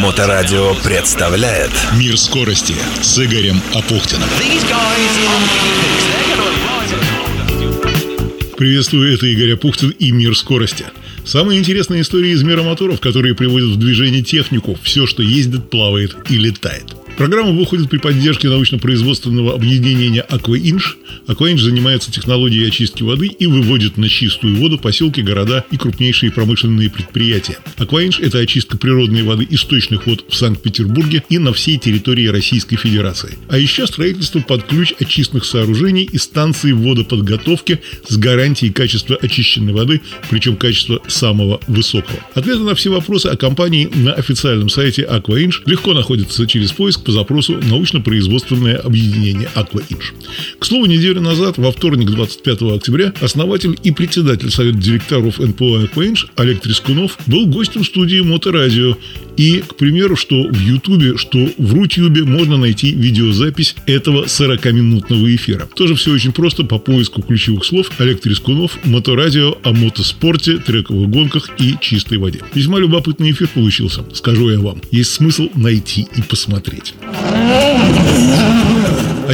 Моторадио представляет Мир скорости с Игорем Апухтиным. Приветствую, это Игорь Апухтин и Мир скорости. Самые интересные истории из мира моторов, которые приводят в движение технику, все, что ездит, плавает и летает. Программа выходит при поддержке научно-производственного объединения «Акваинж». «Акваинж» занимается технологией очистки воды и выводит на чистую воду поселки, города и крупнейшие промышленные предприятия. «Акваинж» – это очистка природной воды источных вод в Санкт-Петербурге и на всей территории Российской Федерации. А еще строительство под ключ очистных сооружений и станций водоподготовки с гарантией качества очищенной воды, причем качества самого высокого. Ответы на все вопросы о компании на официальном сайте «Акваинж» легко находятся через поиск по запросу «Научно-производственное объединение Акваинж». К слову, неделю назад, во вторник, 25 октября, основатель и председатель Совета директоров НПО Акваинж Олег Трескунов был гостем студии Моторадио. И, к примеру, что в Ютубе, что в Рутюбе можно найти видеозапись этого 40-минутного эфира. Тоже все очень просто по поиску ключевых слов Олег Трескунов, Моторадио о мотоспорте, трековых гонках и чистой воде. Весьма любопытный эфир получился, скажу я вам. Есть смысл найти и посмотреть.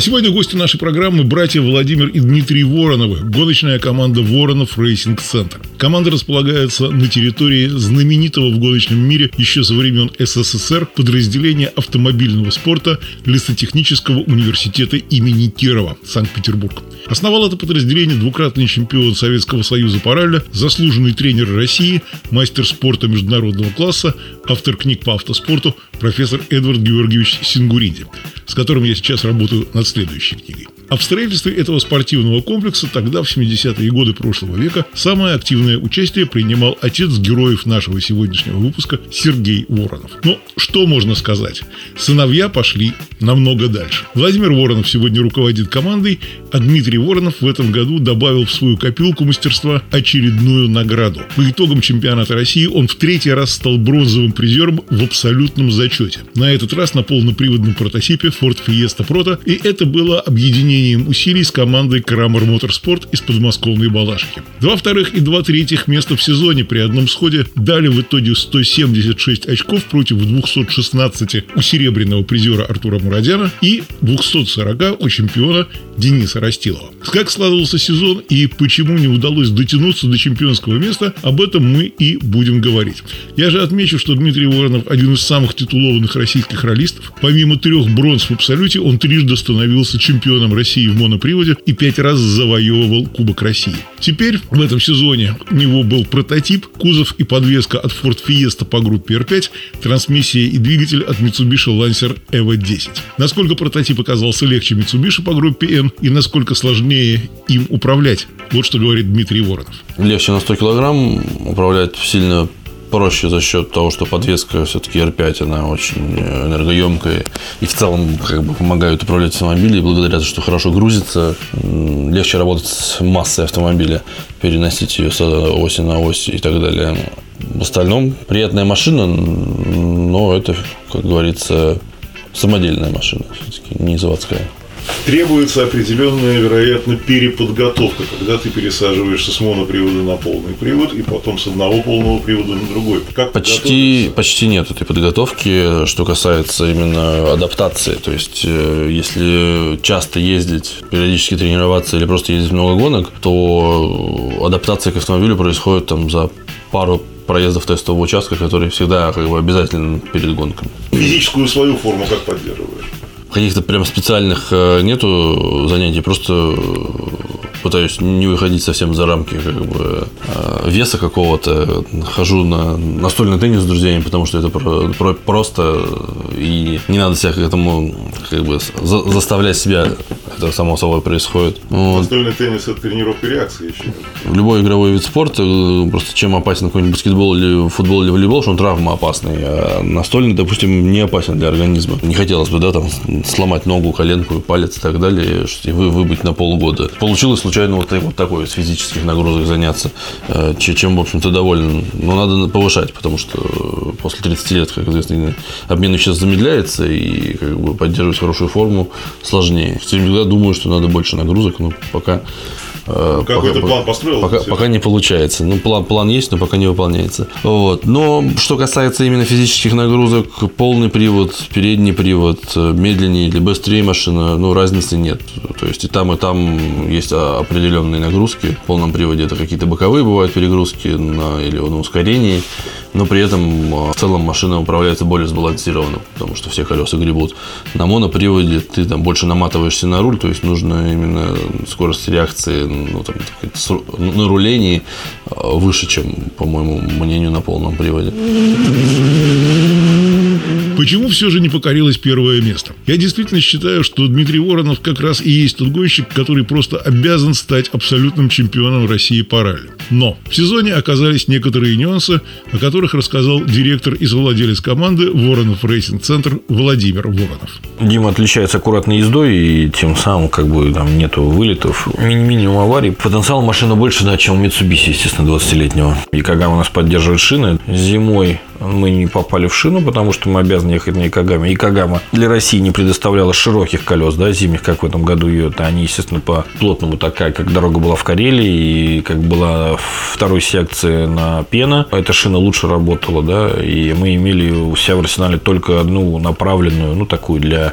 А сегодня гости нашей программы – братья Владимир и Дмитрий Вороновы, гоночная команда «Воронов Racing Центр». Команда располагается на территории знаменитого в гоночном мире еще со времен СССР подразделения автомобильного спорта Лесотехнического университета имени Кирова, Санкт-Петербург. Основал это подразделение двукратный чемпион Советского Союза по ралли, заслуженный тренер России, мастер спорта международного класса, автор книг по автоспорту профессор Эдвард Георгиевич Сингуриди, с которым я сейчас работаю над следующей книгой. Строительстве этого спортивного комплекса тогда, в 70-е годы прошлого века, самое активное участие принимал отец героев нашего сегодняшнего выпуска Сергей Воронов. Но что можно сказать? Сыновья пошли намного дальше. Владимир Воронов сегодня руководит командой, а Дмитрий Воронов в этом году добавил в свою копилку мастерства очередную награду. По итогам чемпионата России он в третий раз стал бронзовым призером в абсолютном зачете. На этот раз на полноприводном прототипе Ford Fiesta Proto, и это было объединение объединением усилий с командой Крамер Моторспорт из подмосковной Балашки. Два вторых и два третьих места в сезоне при одном сходе дали в итоге 176 очков против 216 у серебряного призера Артура Мурадяна и 240 у чемпиона Дениса Растилова. Как складывался сезон и почему не удалось дотянуться до чемпионского места, об этом мы и будем говорить. Я же отмечу, что Дмитрий Воронов один из самых титулованных российских ролистов. Помимо трех бронз в абсолюте, он трижды становился чемпионом России в моноприводе и пять раз завоевывал Кубок России. Теперь в этом сезоне у него был прототип, кузов и подвеска от Ford Fiesta по группе R5, трансмиссия и двигатель от Mitsubishi Lancer EVO 10. Насколько прототип оказался легче Mitsubishi по группе N и насколько сложнее им управлять? Вот что говорит Дмитрий Воронов. Легче на 100 килограмм, управлять сильно проще за счет того, что подвеска все-таки R5, она очень энергоемкая и в целом как бы помогает управлять автомобилем. Благодаря тому, что хорошо грузится, легче работать с массой автомобиля, переносить ее с оси на ось и так далее. В остальном приятная машина, но это, как говорится, самодельная машина, все-таки не заводская требуется определенная, вероятно, переподготовка, когда ты пересаживаешься с монопривода на полный привод и потом с одного полного привода на другой. Как почти, почти нет этой подготовки, что касается именно адаптации. То есть, э, если часто ездить, периодически тренироваться или просто ездить много гонок, то адаптация к автомобилю происходит там за пару проездов тестового участка, который всегда как бы обязательно перед гонками. Физическую свою форму как поддерживаешь? Каких-то прям специальных э, нету занятий, просто пытаюсь не выходить совсем за рамки как бы, э, веса какого-то. Хожу на настольный теннис с друзьями, потому что это про, про, просто и не надо себя к этому как бы за, заставлять себя. Это само собой происходит. Настольный вот. теннис это тренировка реакции еще. Любой игровой вид спорта, э, просто чем опасен какой-нибудь баскетбол или футбол или волейбол, что он травмоопасный. А настольный, допустим, не опасен для организма. Не хотелось бы, да, там сломать ногу, коленку, палец и так далее, и вы выбыть на полгода. Получилось случайно вот, вот такой с физических нагрузок заняться, э, чем, в общем-то, доволен. Но надо повышать, потому что после 30 лет, как известно, обмен сейчас замедляется, и как бы поддерживать хорошую форму сложнее. Всегда думаю, что надо больше нагрузок, но пока Э, Какой-то план построил? Пока, пока не получается. Ну, план, план есть, но пока не выполняется. Вот. Но что касается именно физических нагрузок, полный привод, передний привод, медленнее или быстрее машина, ну, разницы нет. То есть и там, и там есть определенные нагрузки. В полном приводе это какие-то боковые бывают перегрузки на, или на ускорении, но при этом в целом машина управляется более сбалансированно, потому что все колеса гребут. На моноприводе ты там больше наматываешься на руль, то есть нужно именно скорость реакции ну, там, на рулении а, выше, чем, по моему мнению, на полном приводе. Почему все же не покорилось первое место? Я действительно считаю, что Дмитрий Воронов как раз и есть тот гонщик, который просто обязан стать абсолютным чемпионом России по ралли. Но в сезоне оказались некоторые нюансы, о которых рассказал директор и совладелец команды Воронов Racing Центр Владимир Воронов. Дима отличается аккуратной ездой, и тем самым как бы там нету вылетов, минимум аварий. Потенциал машины больше, да, чем у Mitsubishi, естественно, 20-летнего. И когда у нас поддерживают шины, зимой мы не попали в шину, потому что мы обязаны ехать на Йокогаме. Йокогама для России не предоставляла широких колес, да, зимних, как в этом году ее. Они, естественно, по плотному такая, как дорога была в Карелии, и как была второй секции на пена. Эта шина лучше работала, да, и мы имели у себя в арсенале только одну направленную, ну, такую для,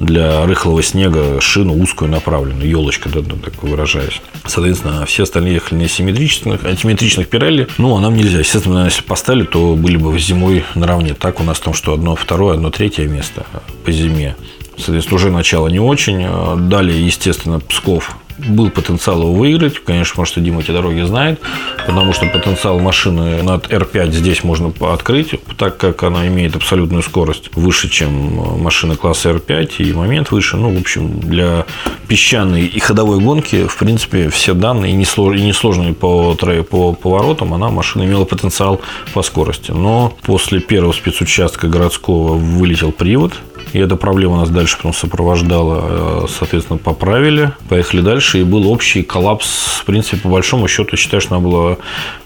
для рыхлого снега шину, узкую направленную, елочка, да, так выражаясь. Соответственно, все остальные ехали на асимметричных, асимметричных пирелли. Ну, а нам нельзя. Естественно, если поставили, то были бы зимой наравне. Так у нас там, что одно второе, одно третье место по зиме. Соответственно, уже начало не очень. Далее, естественно, Псков был потенциал его выиграть. Конечно, потому что Дима эти дороги знает, потому что потенциал машины над R5 здесь можно открыть, так как она имеет абсолютную скорость выше, чем машины класса R5, и момент выше. Ну, в общем, для песчаной и ходовой гонки, в принципе, все данные, и несложные по, по поворотам, она, машина имела потенциал по скорости. Но после первого спецучастка городского вылетел привод, и эта проблема нас дальше потом сопровождала. Э, соответственно, поправили, поехали дальше. И был общий коллапс. В принципе, по большому счету, считаю, что надо было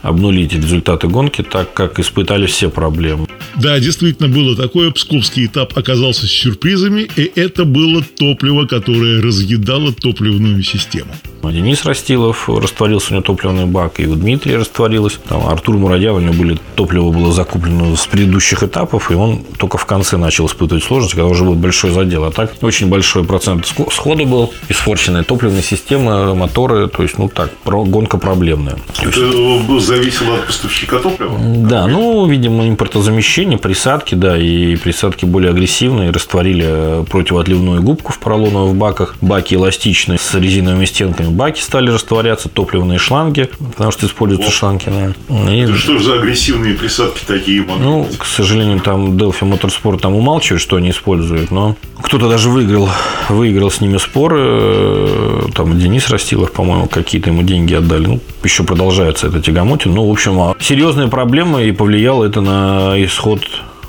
обнулить результаты гонки, так как испытали все проблемы. Да, действительно было такое. Псковский этап оказался с сюрпризами, и это было топливо, которое разъедало топливную систему. Денис Растилов растворился у него топливный бак, и у Дмитрия растворилось. Там Артур Мурадян, у него были, топливо было закуплено с предыдущих этапов, и он только в конце начал испытывать сложности, когда уже был большой задел. А так очень большой процент схода был, испорченная топливная система, моторы, то есть, ну так, гонка проблемная. Это есть... зависело от поставщика топлива? Да, ну, видимо, импортозамещение, присадки, да, и присадки более агрессивные, растворили противоотливную губку в поролоновых баках, баки эластичные с резиновыми стенками, баки стали растворяться, топливные шланги, потому что используются О. шланги. Да. И... Что же за агрессивные присадки такие? Ну, быть? к сожалению, там Delphi Motorsport там умалчивает, что они используют, но кто-то даже выиграл, выиграл с ними споры. Э, там Денис Растилов, по-моему, какие-то ему деньги отдали. Ну, еще продолжается это тягомотин. Ну, в общем, а серьезная проблема, и повлияло это на исход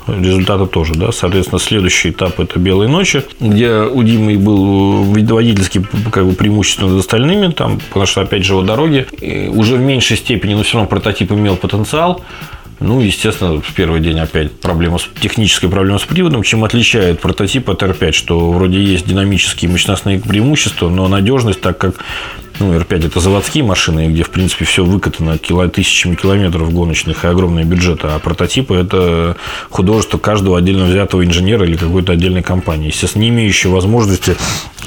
результата тоже, да. Соответственно, следующий этап – это «Белые ночи», где у Димы был водительский как бы преимущество над остальными, там, потому что, опять же, вот дороги уже в меньшей степени, но все равно прототип имел потенциал. Ну, естественно, в первый день опять проблема с, техническая проблема с приводом, чем отличает прототип от R5, что вроде есть динамические мощностные преимущества, но надежность, так как ну, R5 это заводские машины, где, в принципе, все выкатано кило, тысячами километров гоночных и огромные бюджеты, а прототипы это художество каждого отдельно взятого инженера или какой-то отдельной компании, естественно, не имеющие возможности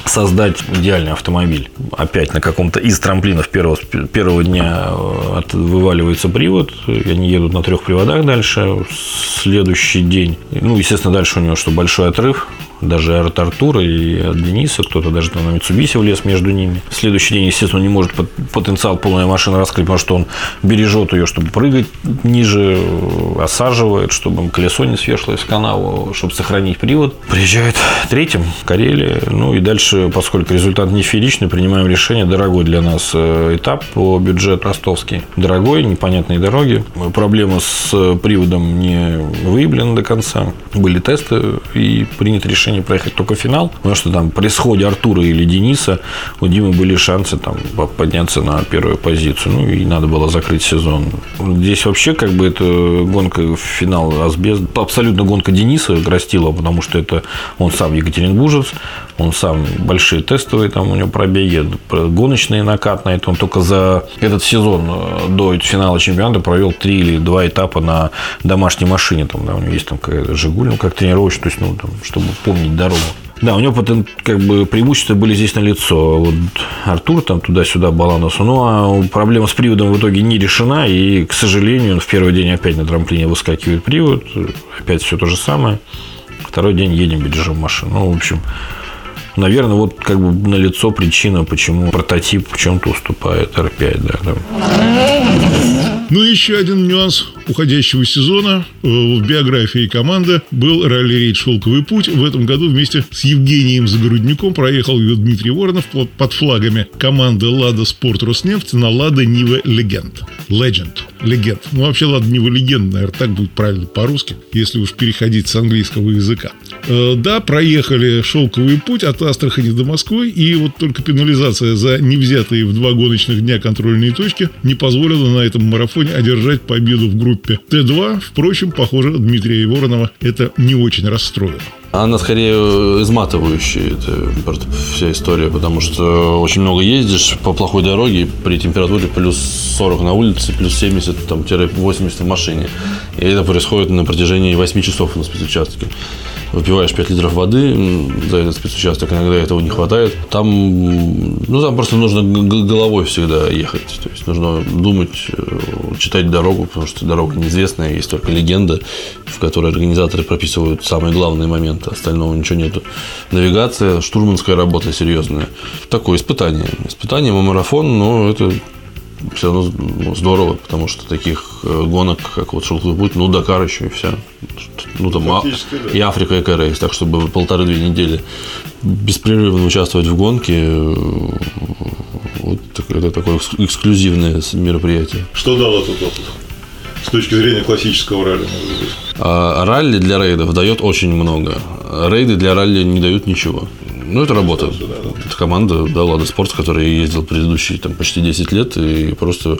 создать идеальный автомобиль. Опять на каком-то из трамплинов первого, первого дня э, от, вываливается привод, и они едут на трех приводах дальше. Следующий день, ну, естественно, дальше у него что большой отрыв, даже от Артура и от Дениса, кто-то даже там на Митсубиси влез между ними. Следующий день, естественно, не может потенциал полной машины раскрыть, потому что он бережет ее, чтобы прыгать ниже, осаживает, чтобы колесо не свершлось в канаву, чтобы сохранить привод. Приезжает третьим в Карелии. Ну и дальше, поскольку результат не фееричный, принимаем решение, дорогой для нас э, этап по бюджету ростовский. Дорогой, непонятные дороги. Проблема с приводом не выявлена до конца. Были тесты и принято решение решение проехать только финал, потому что там при сходе Артура или Дениса у Димы были шансы там подняться на первую позицию. Ну, и надо было закрыть сезон. Здесь вообще как бы это гонка финал Асбест. Абсолютно гонка Дениса Грастила, потому что это он сам екатеринбуржец. Он сам большие тестовые, там у него пробеги, гоночные накатные. Он только за этот сезон э, до финала чемпионата провел три или два этапа на домашней машине. Там, да, у него есть там какая-то Жигуль, ну, как тренировочный, то есть, ну, там, чтобы помнить дорогу. Да, у него потом как бы преимущества были здесь на лицо. Вот Артур там туда-сюда баланусу. Ну, а проблема с приводом в итоге не решена. И, к сожалению, он в первый день опять на трамплине выскакивает привод. Опять все то же самое. Второй день едем, бережем машину. Ну, в общем, наверное, вот как бы на лицо причина, почему прототип в чем-то уступает R5. Да, да. Ну и еще один нюанс уходящего сезона э, в биографии команды был ралли-рейд «Шелковый путь». В этом году вместе с Евгением Загороднюком проехал ее Дмитрий Воронов под флагами команды «Лада Спорт Роснефть» на «Лада Нива Легенд». Legend. Легенд. Ну, вообще, «Лада Нива Легенд», наверное, так будет правильно по-русски, если уж переходить с английского языка. Э, да, проехали «Шелковый путь» от Астрахани до Москвы, и вот только пенализация за невзятые в два гоночных дня контрольные точки не позволила на этом марафоне одержать победу в группе Т2. Впрочем, похоже, Дмитрия Воронова это не очень расстроило. Она скорее изматывающая, это вся история, потому что очень много ездишь по плохой дороге при температуре плюс 40 на улице, плюс 70, там, 80 в машине. И это происходит на протяжении 8 часов на спецучастке выпиваешь 5 литров воды за этот спецучасток, иногда этого не хватает. Там, ну, там просто нужно головой всегда ехать. То есть нужно думать, э, читать дорогу, потому что дорога неизвестная, есть только легенда, в которой организаторы прописывают самые главные моменты, остального ничего нету. Навигация, штурманская работа серьезная. Такое испытание. Испытание марафон, но это все равно здорово, потому что таких э, гонок, как вот Шелковый путь, ну, Дакар еще и все. Ну, там а, да. и Африка, и Корея, так, чтобы полторы-две недели беспрерывно участвовать в гонке, э, вот это такое эксклюзивное мероприятие. Что дал этот опыт? С точки зрения классического ралли? А, ралли для рейдов дает очень много. Рейды для ралли не дают ничего. Ну, это работа. Это команда, да, Лада Спорт, которая ездил предыдущие там, почти 10 лет, и просто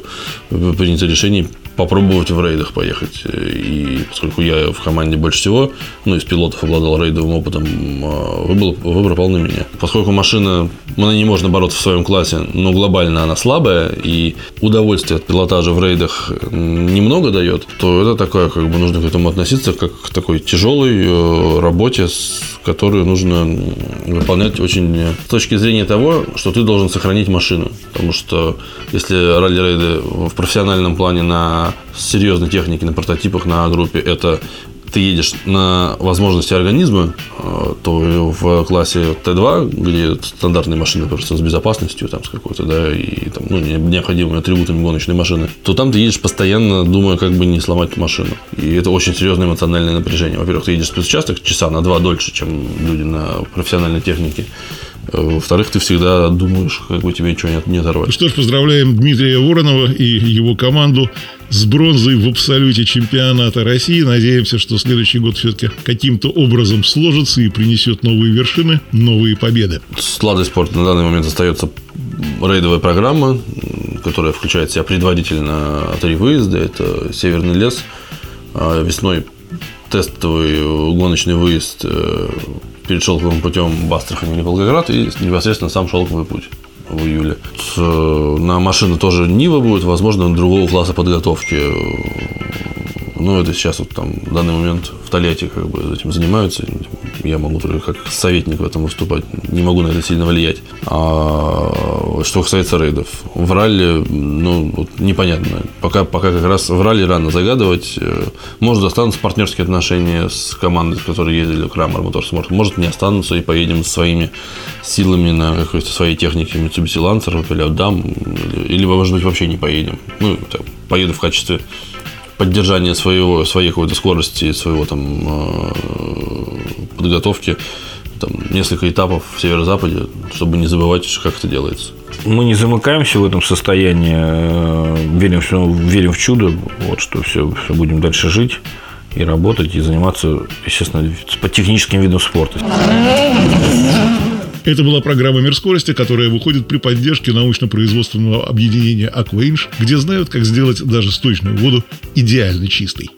принято решение попробовать в рейдах поехать. И поскольку я в команде больше всего, ну, из пилотов обладал рейдовым опытом, а, выбор, выбор пал на меня. Поскольку машина, на ней можно бороться в своем классе, но глобально она слабая, и удовольствие от пилотажа в рейдах немного дает, то это такое, как бы нужно к этому относиться, как к такой тяжелой э, работе, которую нужно выполнять очень с точки зрения того, что ты должен сохранить машину. Потому что если ралли-рейды в профессиональном плане на серьезной технике, на прототипах, на группе, это ты едешь на возможности организма, э, то в классе Т2, где стандартные машины просто с безопасностью, там, с какой-то, да, и там, ну, необходимыми атрибутами гоночной машины, то там ты едешь постоянно, думая, как бы не сломать машину. И это очень серьезное эмоциональное напряжение. Во-первых, ты едешь в спецучасток часа на два дольше, чем люди на профессиональной технике. Во-вторых, ты всегда думаешь, как бы тебе ничего не, не оторвать. Что ж, поздравляем Дмитрия Воронова и его команду с бронзой в абсолюте чемпионата России. Надеемся, что следующий год все-таки каким-то образом сложится и принесет новые вершины, новые победы. С Ладой Спорт на данный момент остается рейдовая программа, которая включает в себя предварительно три выезда. Это Северный лес, а весной тестовый гоночный выезд э, перед шелковым путем в Астрахань или Волгоград и непосредственно сам шелковый путь в июле. На машину тоже Нива будет, возможно, другого класса подготовки. Ну, это сейчас вот там в данный момент в Тольятти как бы этим занимаются я могу только как советник в этом выступать, не могу на это сильно влиять. А что касается рейдов, в ралли, ну, вот непонятно. Пока, пока как раз в ралли рано загадывать. Может, останутся партнерские отношения с командой, с которой ездили Крамер Моторспорт. Может, не останутся и поедем своими силами на какой-то своей технике Mitsubishi Lancer или отдам. Или, или, может быть, вообще не поедем. Ну, так, поеду в качестве поддержания своего, своей какой-то скорости, своего там э, подготовки там, несколько этапов в северо-западе, чтобы не забывать, как это делается. Мы не замыкаемся в этом состоянии, э, верим, все, верим в чудо, вот, что все, все будем дальше жить и работать, и заниматься, естественно, по техническим видам спорта. Это была программа «Мир скорости», которая выходит при поддержке научно-производственного объединения «Акваинж», где знают, как сделать даже сточную воду идеально чистой.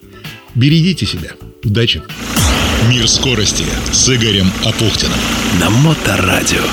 Берегите себя. Удачи! Мир скорости с Игорем Апухтиным. На Моторадио.